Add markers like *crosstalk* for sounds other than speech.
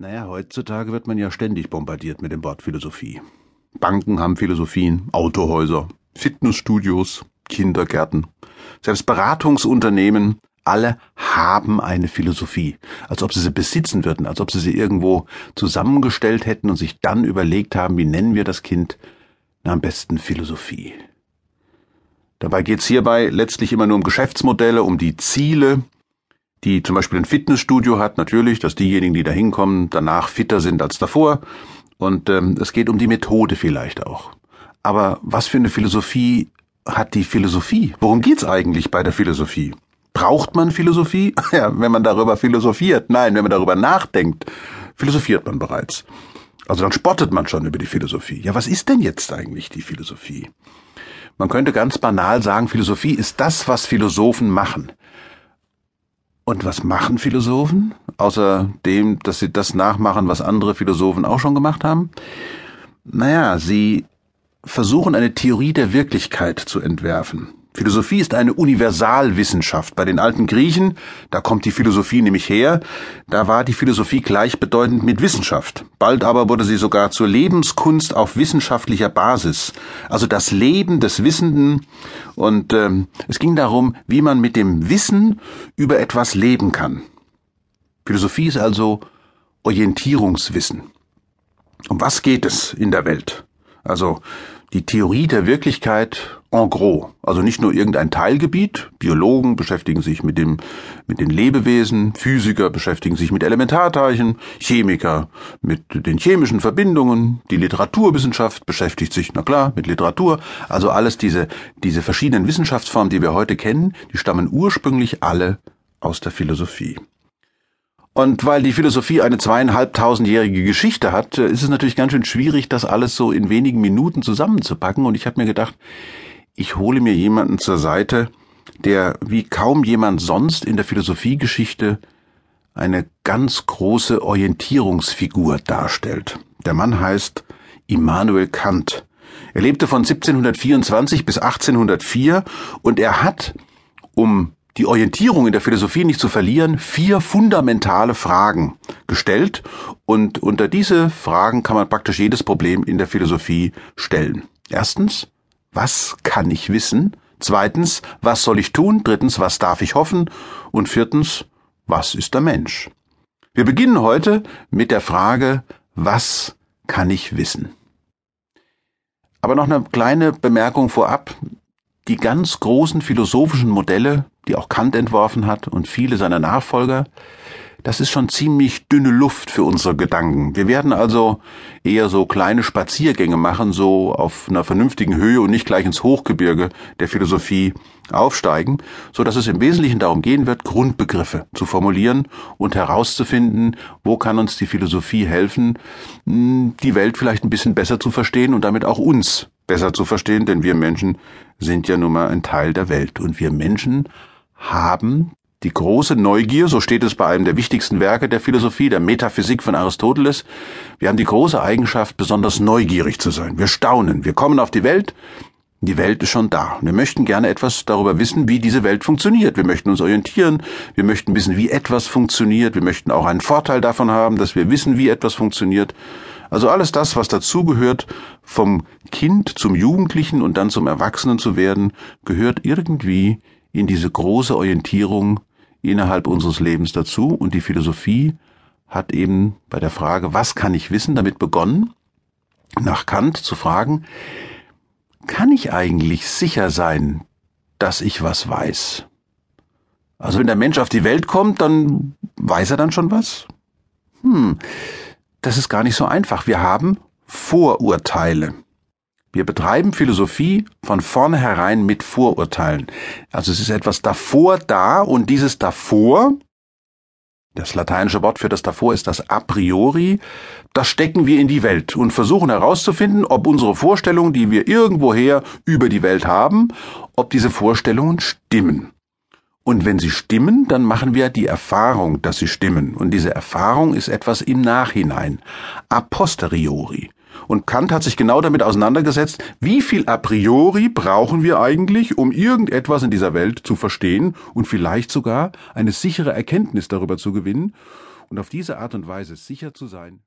Naja, heutzutage wird man ja ständig bombardiert mit dem Wort Philosophie. Banken haben Philosophien, Autohäuser, Fitnessstudios, Kindergärten, selbst Beratungsunternehmen, alle haben eine Philosophie, als ob sie sie besitzen würden, als ob sie sie irgendwo zusammengestellt hätten und sich dann überlegt haben, wie nennen wir das Kind? Na, am besten Philosophie. Dabei geht's hierbei letztlich immer nur um Geschäftsmodelle, um die Ziele, die zum Beispiel ein Fitnessstudio hat, natürlich, dass diejenigen, die da hinkommen, danach fitter sind als davor. Und ähm, es geht um die Methode vielleicht auch. Aber was für eine Philosophie hat die Philosophie? Worum geht's eigentlich bei der Philosophie? Braucht man Philosophie? *laughs* Ja, wenn man darüber philosophiert. Nein, wenn man darüber nachdenkt, philosophiert man bereits. Also dann spottet man schon über die Philosophie. Ja, was ist denn jetzt eigentlich die Philosophie? Man könnte ganz banal sagen, Philosophie ist das, was Philosophen machen. Und was machen Philosophen? Außer dem, dass sie das nachmachen, was andere Philosophen auch schon gemacht haben? Naja, sie versuchen eine Theorie der Wirklichkeit zu entwerfen. Philosophie ist eine Universalwissenschaft. Bei den alten Griechen, da kommt die Philosophie nämlich her, da war die Philosophie gleichbedeutend mit Wissenschaft. Bald aber wurde sie sogar zur Lebenskunst auf wissenschaftlicher Basis. Also das Leben des Wissenden. Und ähm, es ging darum, wie man mit dem Wissen über etwas leben kann. Philosophie ist also Orientierungswissen. Um was geht es in der Welt? Also die Theorie der Wirklichkeit en gros, also nicht nur irgendein Teilgebiet. Biologen beschäftigen sich mit dem, mit den Lebewesen, Physiker beschäftigen sich mit Elementarteilchen, Chemiker mit den chemischen Verbindungen, die Literaturwissenschaft beschäftigt sich, na klar, mit Literatur. Also alles diese, diese verschiedenen Wissenschaftsformen, die wir heute kennen, die stammen ursprünglich alle aus der Philosophie. Und weil die Philosophie eine zweieinhalbtausendjährige Geschichte hat, ist es natürlich ganz schön schwierig, das alles so in wenigen Minuten zusammenzupacken. Und ich habe mir gedacht, ich hole mir jemanden zur Seite, der wie kaum jemand sonst in der Philosophiegeschichte eine ganz große Orientierungsfigur darstellt. Der Mann heißt Immanuel Kant. Er lebte von 1724 bis 1804 und er hat, um die Orientierung in der Philosophie nicht zu verlieren, vier fundamentale Fragen gestellt und unter diese Fragen kann man praktisch jedes Problem in der Philosophie stellen. Erstens, was kann ich wissen? Zweitens, was soll ich tun? Drittens, was darf ich hoffen? Und viertens, was ist der Mensch? Wir beginnen heute mit der Frage, was kann ich wissen? Aber noch eine kleine Bemerkung vorab. Die ganz großen philosophischen Modelle, die auch Kant entworfen hat und viele seiner Nachfolger, das ist schon ziemlich dünne Luft für unsere Gedanken. Wir werden also eher so kleine Spaziergänge machen, so auf einer vernünftigen Höhe und nicht gleich ins Hochgebirge der Philosophie aufsteigen, so dass es im Wesentlichen darum gehen wird, Grundbegriffe zu formulieren und herauszufinden, wo kann uns die Philosophie helfen, hm, die Welt vielleicht ein bisschen besser zu verstehen und damit auch uns besser zu verstehen, denn wir Menschen sind ja nun mal ein Teil der Welt und wir Menschen haben die große Neugier, so steht es bei einem der wichtigsten Werke der Philosophie, der Metaphysik von Aristoteles, wir haben die große Eigenschaft, besonders neugierig zu sein. Wir staunen, wir kommen auf die Welt, die Welt ist schon da. Wir möchten gerne etwas darüber wissen, wie diese Welt funktioniert. Wir möchten uns orientieren, wir möchten wissen, wie etwas funktioniert, wir möchten auch einen Vorteil davon haben, dass wir wissen, wie etwas funktioniert. Also alles das, was dazugehört, vom Kind zum Jugendlichen und dann zum Erwachsenen zu werden, gehört irgendwie in diese große Orientierung innerhalb unseres Lebens dazu und die Philosophie hat eben bei der Frage, was kann ich wissen, damit begonnen, nach Kant zu fragen, kann ich eigentlich sicher sein, dass ich was weiß? Also wenn der Mensch auf die Welt kommt, dann weiß er dann schon was? Hm, das ist gar nicht so einfach. Wir haben Vorurteile. Wir betreiben Philosophie von vornherein mit Vorurteilen. Also es ist etwas davor da und dieses davor, das lateinische Wort für das davor ist das a priori, das stecken wir in die Welt und versuchen herauszufinden, ob unsere Vorstellungen, die wir irgendwoher über die Welt haben, ob diese Vorstellungen stimmen. Und wenn sie stimmen, dann machen wir die Erfahrung, dass sie stimmen. Und diese Erfahrung ist etwas im Nachhinein, a posteriori. Und Kant hat sich genau damit auseinandergesetzt, wie viel a priori brauchen wir eigentlich, um irgendetwas in dieser Welt zu verstehen und vielleicht sogar eine sichere Erkenntnis darüber zu gewinnen. und auf diese Art und Weise sicher zu sein,